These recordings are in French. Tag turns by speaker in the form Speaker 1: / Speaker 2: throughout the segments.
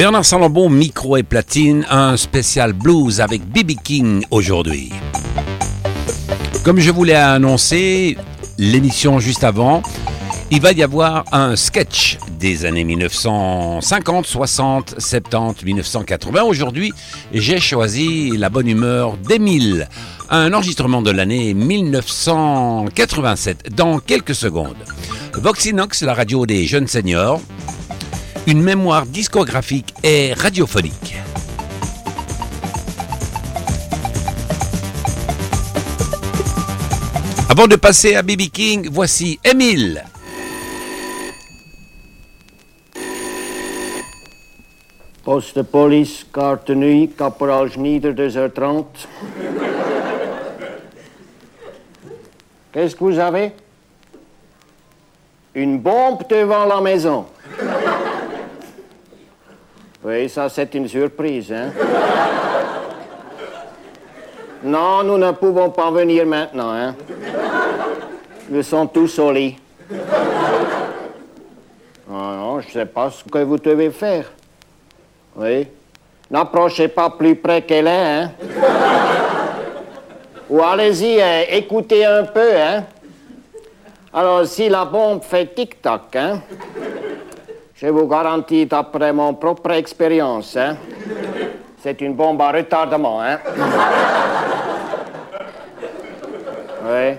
Speaker 1: Bernard Salambon, micro et platine, un spécial blues avec BB King aujourd'hui. Comme je vous l'ai annoncé, l'émission juste avant, il va y avoir un sketch des années 1950, 60, 70, 1980. Aujourd'hui, j'ai choisi la bonne humeur d'Émile, un enregistrement de l'année 1987, dans quelques secondes. Voxinox, la radio des jeunes seniors, une mémoire discographique et radiophonique. Avant de passer à BB King, voici Émile.
Speaker 2: Poste police, carte nuit, caporal Schneider, 2h30. Qu'est-ce que vous avez? Une bombe devant la maison. Oui, ça c'est une surprise, hein? Non, nous ne pouvons pas venir maintenant, hein? Nous sommes tous au lit. Ah non, je ne sais pas ce que vous devez faire. Oui. N'approchez pas plus près qu'elle est, hein Ou allez-y, hein, écoutez un peu, hein Alors, si la bombe fait tic-tac, hein je vous garantis, d'après mon propre expérience, hein, c'est une bombe à retardement. Hein. Oui.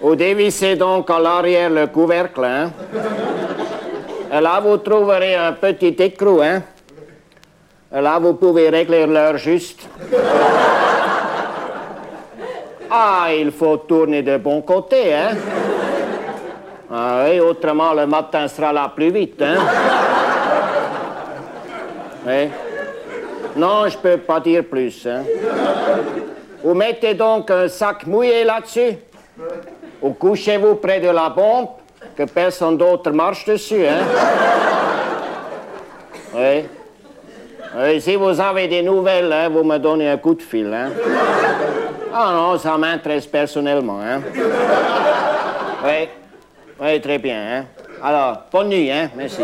Speaker 2: Vous dévissez donc à l'arrière le couvercle. Hein. Et là, vous trouverez un petit écrou. Hein. Là, vous pouvez régler l'heure juste. Ah, il faut tourner de bon côté, hein. Ah oui, autrement le matin sera là plus vite, hein? oui. Non, je peux pas dire plus, hein? Vous mettez donc un sac mouillé là-dessus. Ou couchez-vous près de la bombe, que personne d'autre marche dessus, hein? Oui. Si vous avez des nouvelles, hein, vous me donnez un coup de fil, hein? Ah non, ça m'intéresse personnellement, hein? Oui. Oui, très bien. Alors, bonne nuit, hein? Merci.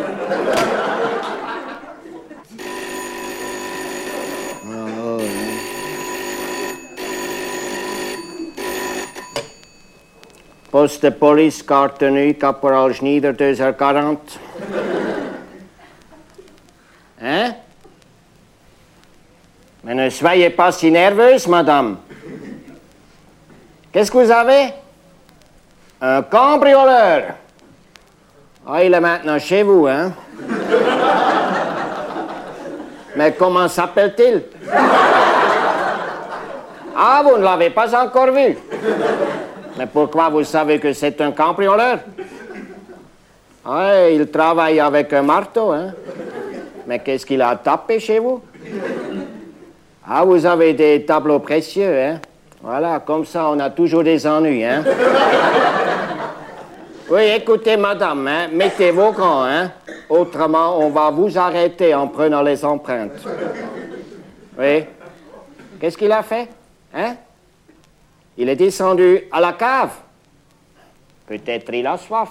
Speaker 2: Poste de police, carte tenue, caporal Schneider, 2h40. Hein? Mais ne soyez pas si nerveuse, madame. Qu'est-ce que vous avez? Un cambrioleur. Ah, il est maintenant chez vous, hein? Mais comment s'appelle-t-il? Ah, vous ne l'avez pas encore vu. Mais pourquoi vous savez que c'est un cambrioleur? Ah, il travaille avec un marteau, hein? Mais qu'est-ce qu'il a tapé chez vous? Ah, vous avez des tableaux précieux, hein? Voilà, comme ça, on a toujours des ennuis, hein? Oui, écoutez, madame, hein, mettez vos gants, hein? Autrement, on va vous arrêter en prenant les empreintes. Oui. Qu'est-ce qu'il a fait? Hein? Il est descendu à la cave. Peut-être il a soif.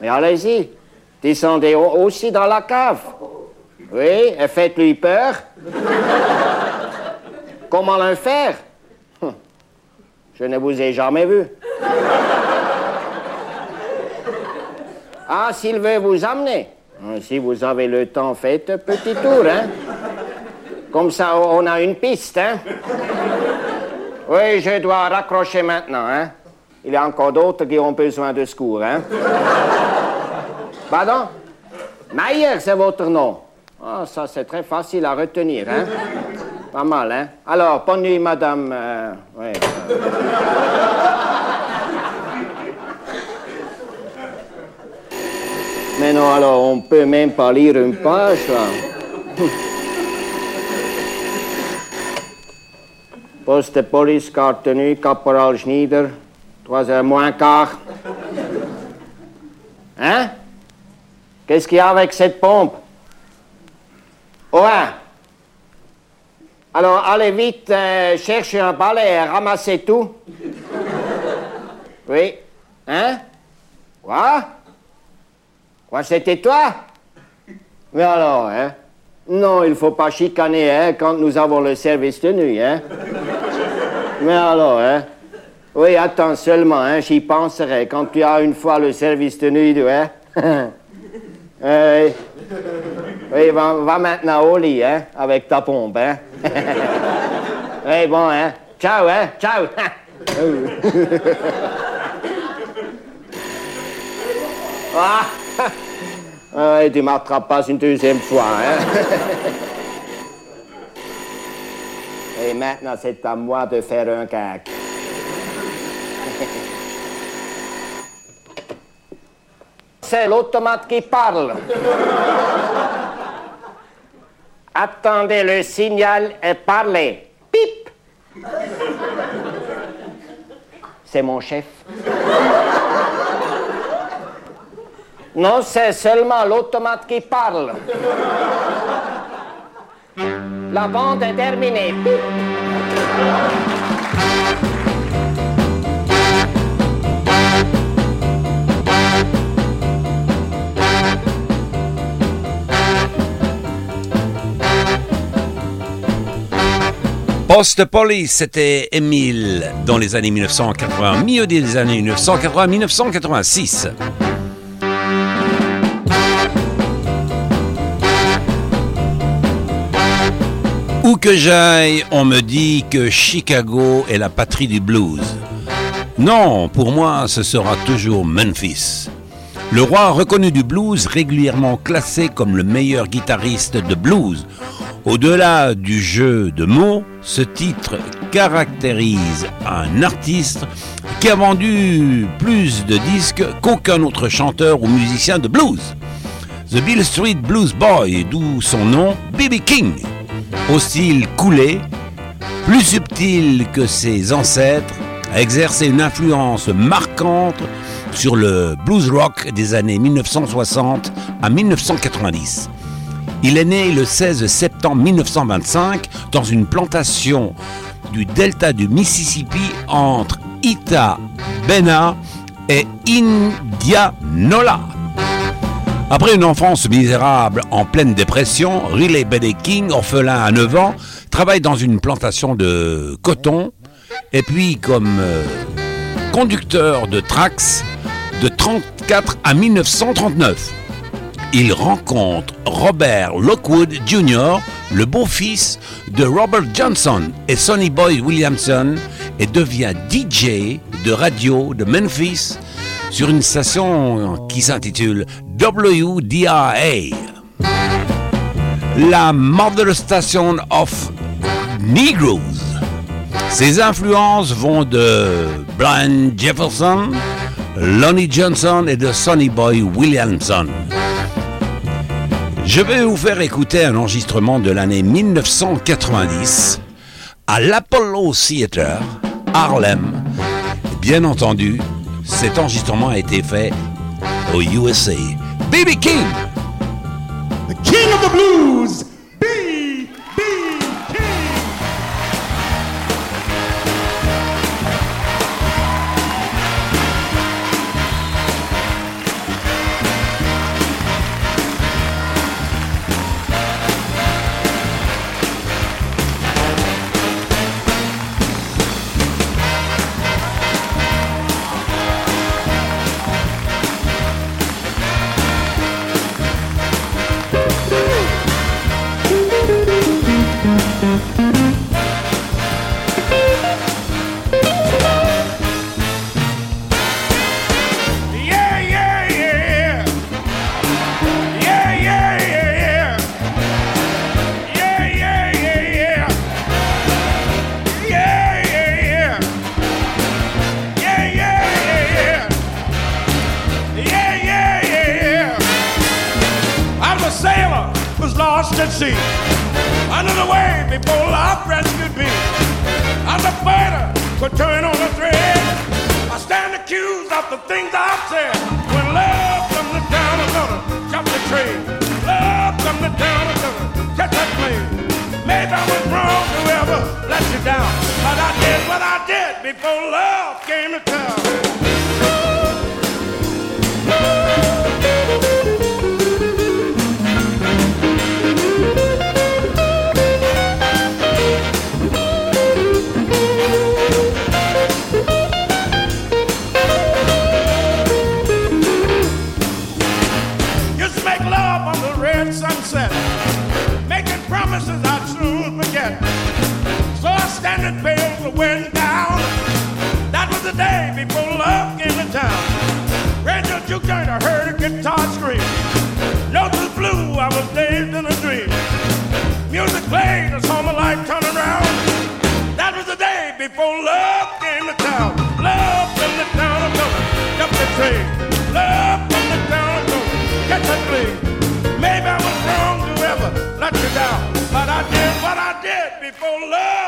Speaker 2: Mais allez-y, descendez aussi dans la cave. Oui, et faites-lui peur. Comment le faire? Hum. Je ne vous ai jamais vu. Ah, s'il veut vous amener. Hum, si vous avez le temps, faites un petit tour, hein. Comme ça, on a une piste, hein. Oui, je dois raccrocher maintenant, hein. Il y a encore d'autres qui ont besoin de secours, hein. Pardon? Maillère, c'est votre nom. Ah, ça, c'est très facile à retenir, hein? Pas mal, hein? Alors, bonne nuit, madame. Euh, Mais non, alors, on peut même pas lire une page, là. Poste de police, carte tenue, caporal Schneider, 3 heures moins quart. Hein? Qu'est-ce qu'il y a avec cette pompe? Ouais. Alors, allez vite, euh, cherchez un balai et ramassez tout. Oui. Hein? Quoi? Quoi, c'était toi? Mais alors, hein? Non, il faut pas chicaner, hein, quand nous avons le service de nuit, hein Mais alors, hein? Oui, attends seulement, hein, j'y penserai quand tu as une fois le service de nuit, hein Oui. Oui, va, maintenant au lit, hein, avec ta pompe, hein. oui, bon, hein. Ciao, hein, ciao. ah, ouais, tu m'attrapes pas une deuxième fois, hein. Et maintenant, c'est à moi de faire un cac. C'est l'automate qui parle. Attendez le signal et parlez. Pip. C'est mon chef. Non, c'est seulement l'automate qui parle. La vente est terminée.
Speaker 1: Post Police, c'était Émile dans les années 1980, milieu des années 1980-1986. Où que j'aille, on me dit que Chicago est la patrie du blues. Non, pour moi, ce sera toujours Memphis. Le roi reconnu du blues, régulièrement classé comme le meilleur guitariste de blues. Au-delà du jeu de mots, ce titre caractérise un artiste qui a vendu plus de disques qu'aucun autre chanteur ou musicien de blues. The Bill Street Blues Boy, d'où son nom, B.B. King. Au style coulé, plus subtil que ses ancêtres, a exercé une influence marquante sur le blues rock des années 1960 à 1990. Il est né le 16 septembre 1925 dans une plantation du delta du Mississippi entre Ita Bena et Indianola. Après une enfance misérable en pleine dépression, Riley Benny King, orphelin à 9 ans, travaille dans une plantation de coton et puis comme euh, conducteur de Trax de 34 à 1939 il rencontre Robert Lockwood Jr., le beau-fils de Robert Johnson et Sonny Boy Williamson, et devient DJ de radio de Memphis sur une station qui s'intitule WDRA, la Mother Station of Negroes. Ses influences vont de Brian Jefferson, Lonnie Johnson et de Sonny Boy Williamson. Je vais vous faire écouter un enregistrement de l'année 1990 à l'Apollo Theater, Harlem. Bien entendu, cet enregistrement a été fait au USA. BB King!
Speaker 3: The King of the Blues!
Speaker 4: your love.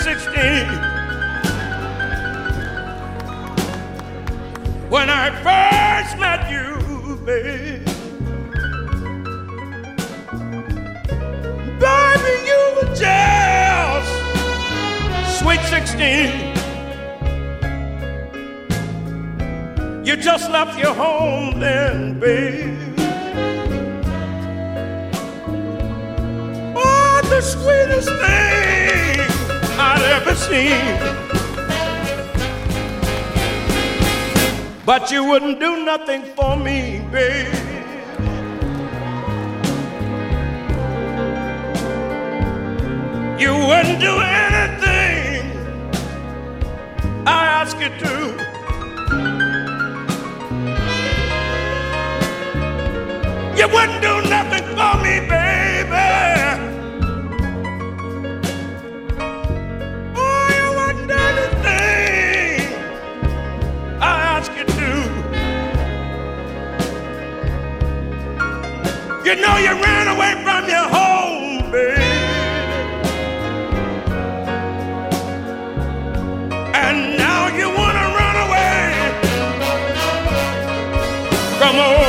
Speaker 4: 16. When I first met you, babe. Baby, you were just sweet 16. You just left your home then, babe. Oh, the sweetest thing ever seen. But you wouldn't do nothing for me, baby. You wouldn't do anything I ask you to. You wouldn't do nothing for me. You know you ran away from your home, baby. And now you wanna run away from home.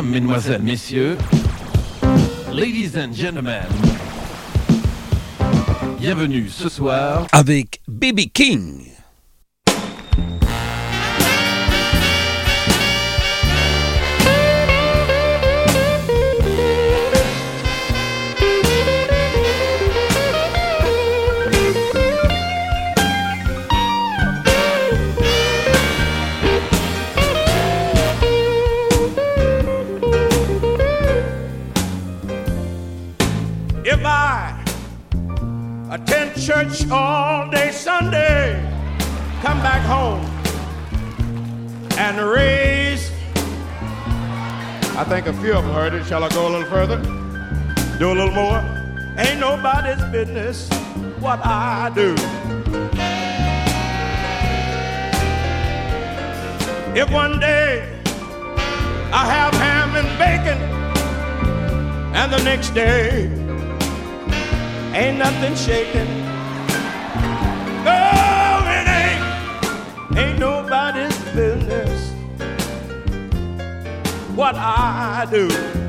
Speaker 5: Mesdames, Mesdemoiselles, Messieurs, Ladies and Gentlemen, bienvenue ce soir
Speaker 1: avec Baby King.
Speaker 4: I think a few of them heard it. Shall I go a little further? Do a little more? Ain't nobody's business what I do. If one day I have ham and bacon, and the next day ain't nothing shaking. No, it ain't. Ain't nobody's what I do.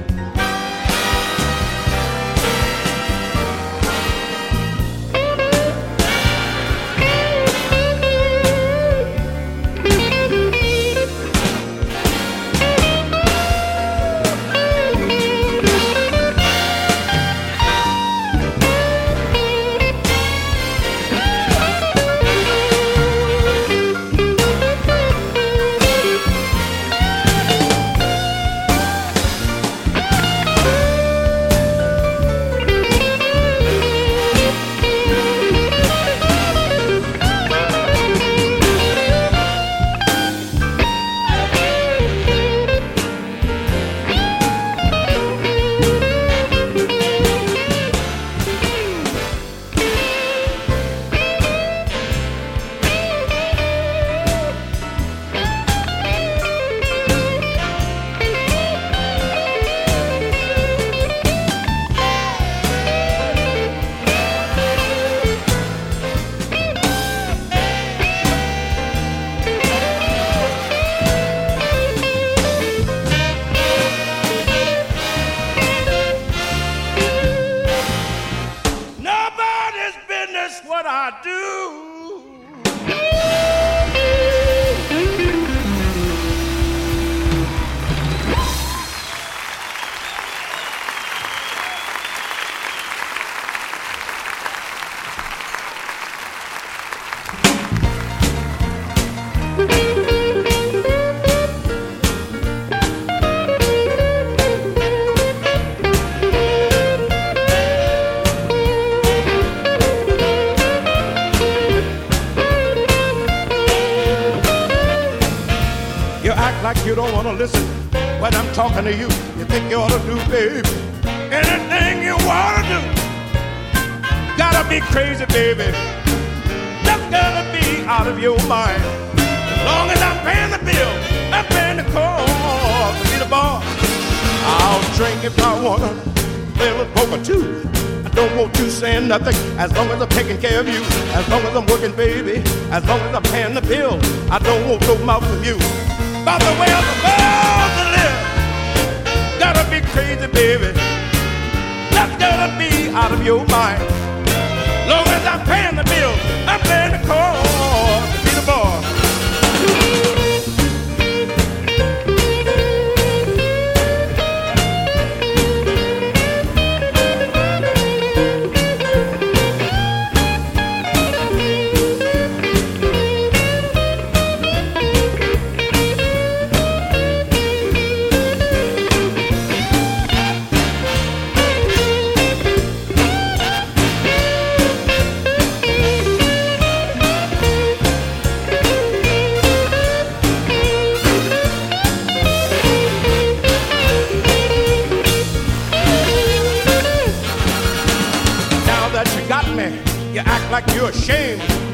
Speaker 4: Play with poker too. I don't want you saying nothing as long as I'm taking care of you. As long as I'm working, baby. As long as I'm paying the bill. I don't want no mouth from you. By the way I'm supposed to live. Gotta be crazy, baby. Just gotta be out of your mind. Long as I'm paying the bill, I'm paying the cost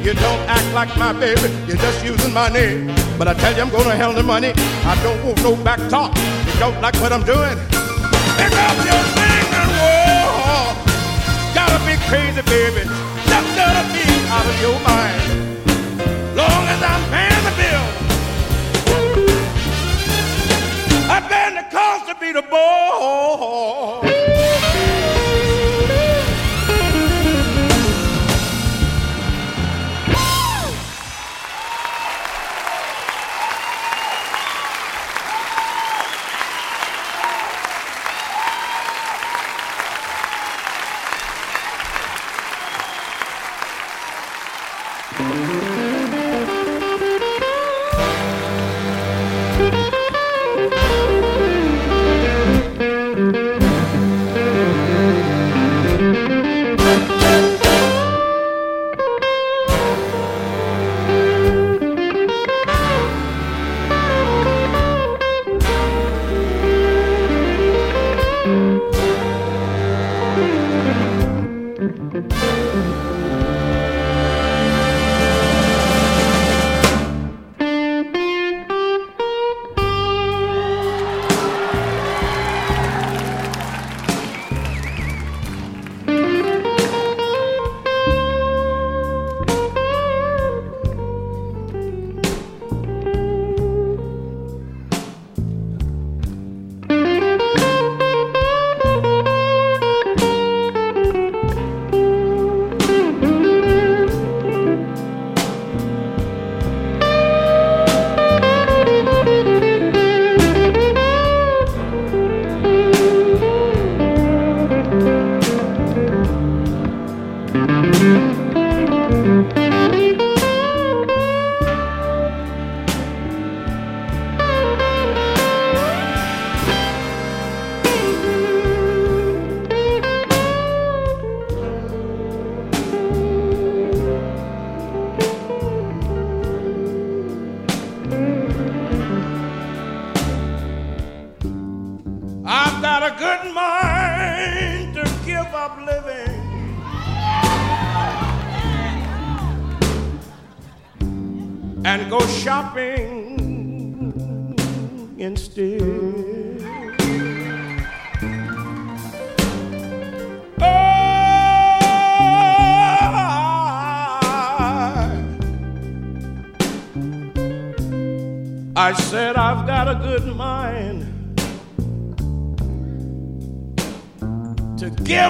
Speaker 4: You don't act like my baby, you're just using my name. But I tell you, I'm gonna hell the money. I don't want no back talk. You don't like what I'm doing? Pick up your thing and walk. Gotta be crazy, baby. Just gotta be out of your mind.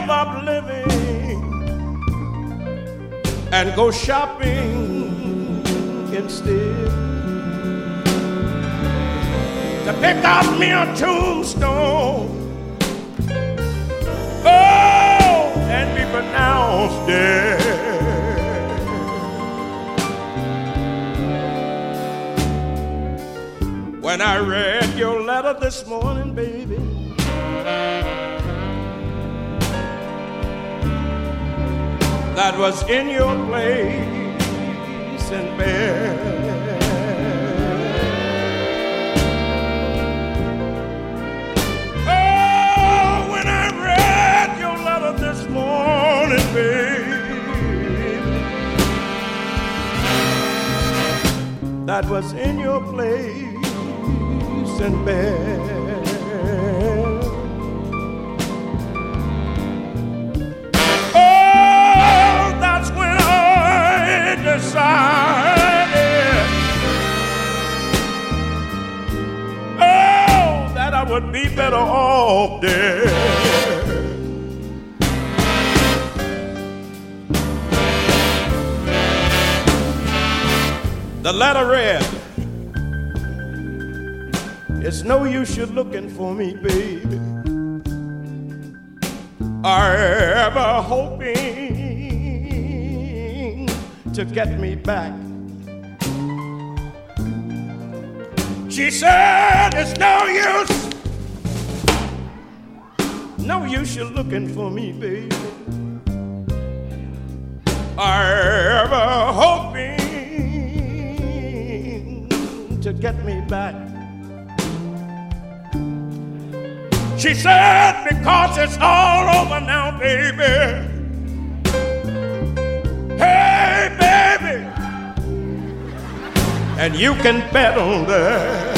Speaker 4: Give up living and go shopping instead. To pick up me a tombstone. Oh, and be pronounced dead. When I read your letter this morning, baby. That was in your place in bed. Oh, when I read your letter this morning. That was in your place in bed. Decided. Oh, that I would be better off dead. The letter read. It's no use you looking for me, baby. Ever hoping to get me back. She said, It's no use. No use you're looking for me, baby. Or ever hoping to get me back. She said, because it's all over now, baby. And you can bet on that.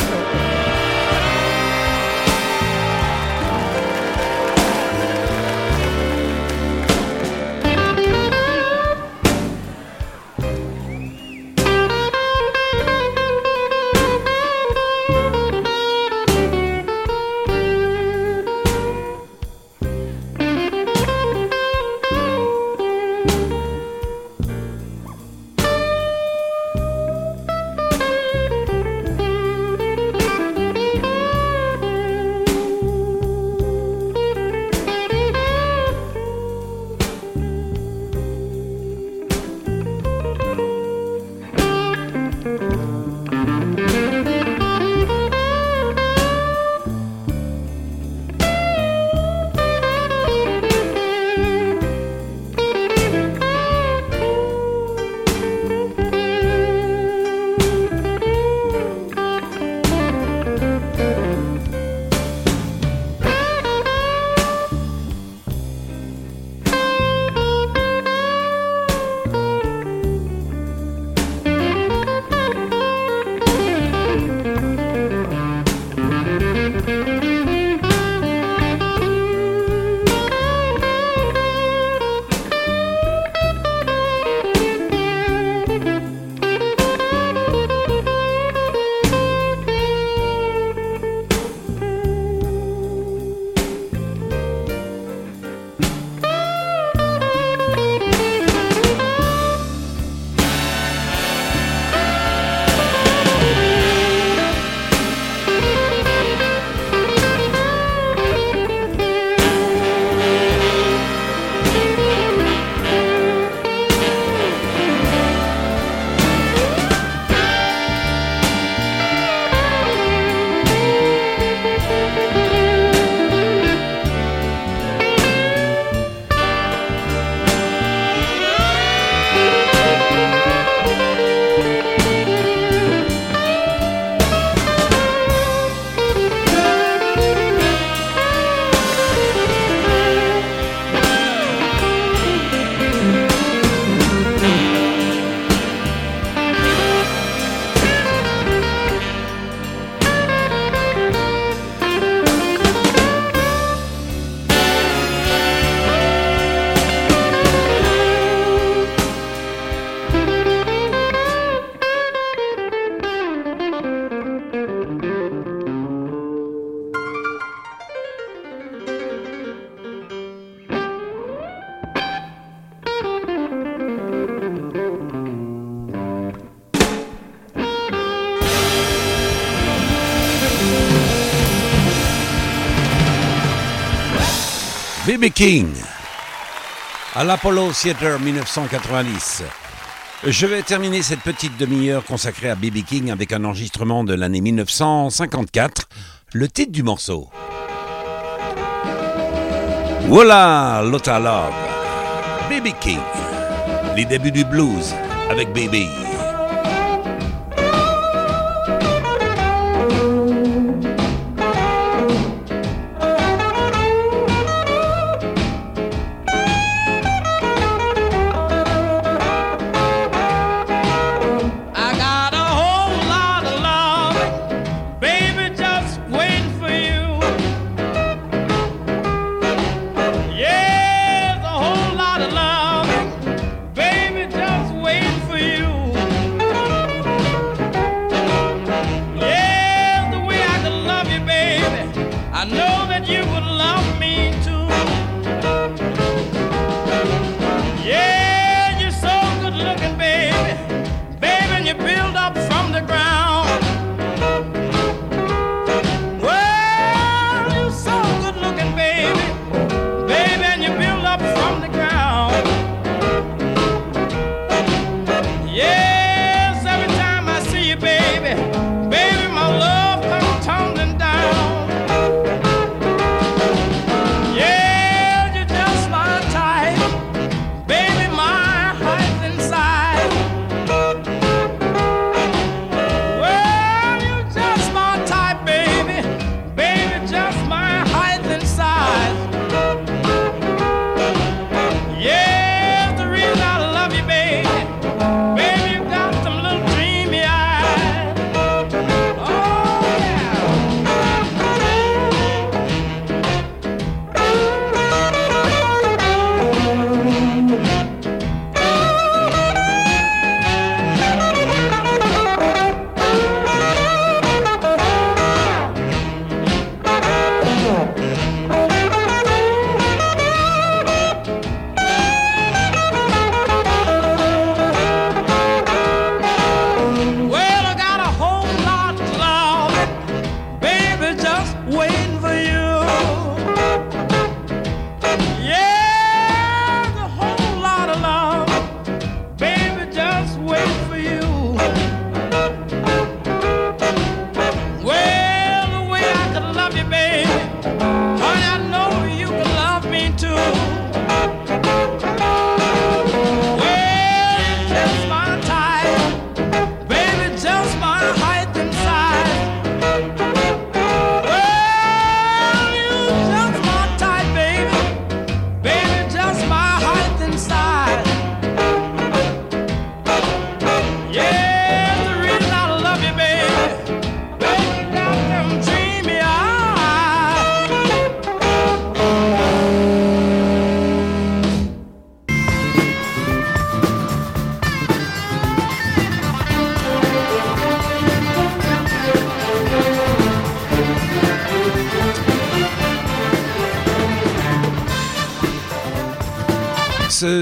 Speaker 4: King à l'Apollo Theater 1990. Je vais terminer cette petite demi-heure consacrée à B.B. King avec un enregistrement de l'année 1954, le titre du morceau. Voilà Lotta Love, B.B. King, les débuts du blues avec B.B.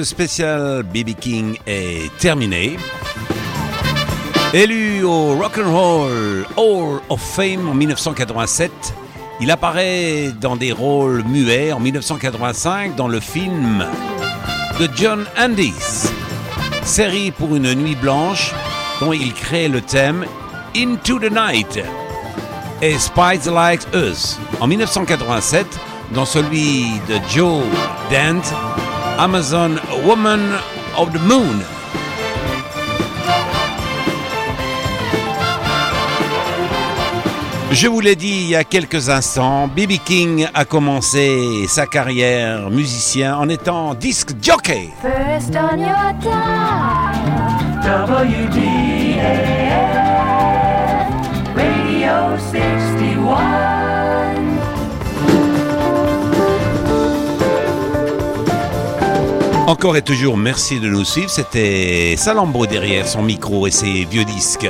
Speaker 4: spécial BB King est terminé. Élu au Rock'n'Roll Hall of Fame en 1987, il apparaît dans des rôles muets en 1985 dans le film de John Andis, série pour une nuit blanche dont il crée le thème Into the Night et Spies Like Us en 1987 dans celui de Joe Dante Amazon Woman of the Moon. Je vous l'ai dit il y a quelques instants, B.B. King a commencé sa carrière musicien en étant disque jockey. First on your Radio 61. Encore et toujours merci de nous suivre. C'était Salambro derrière son micro et ses vieux disques.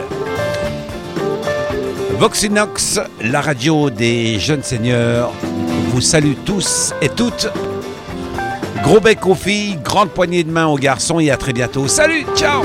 Speaker 4: Voxinox, la radio des jeunes seigneurs, vous salue tous et toutes. Gros bec aux filles, grande poignée de main aux garçons et à très bientôt. Salut, ciao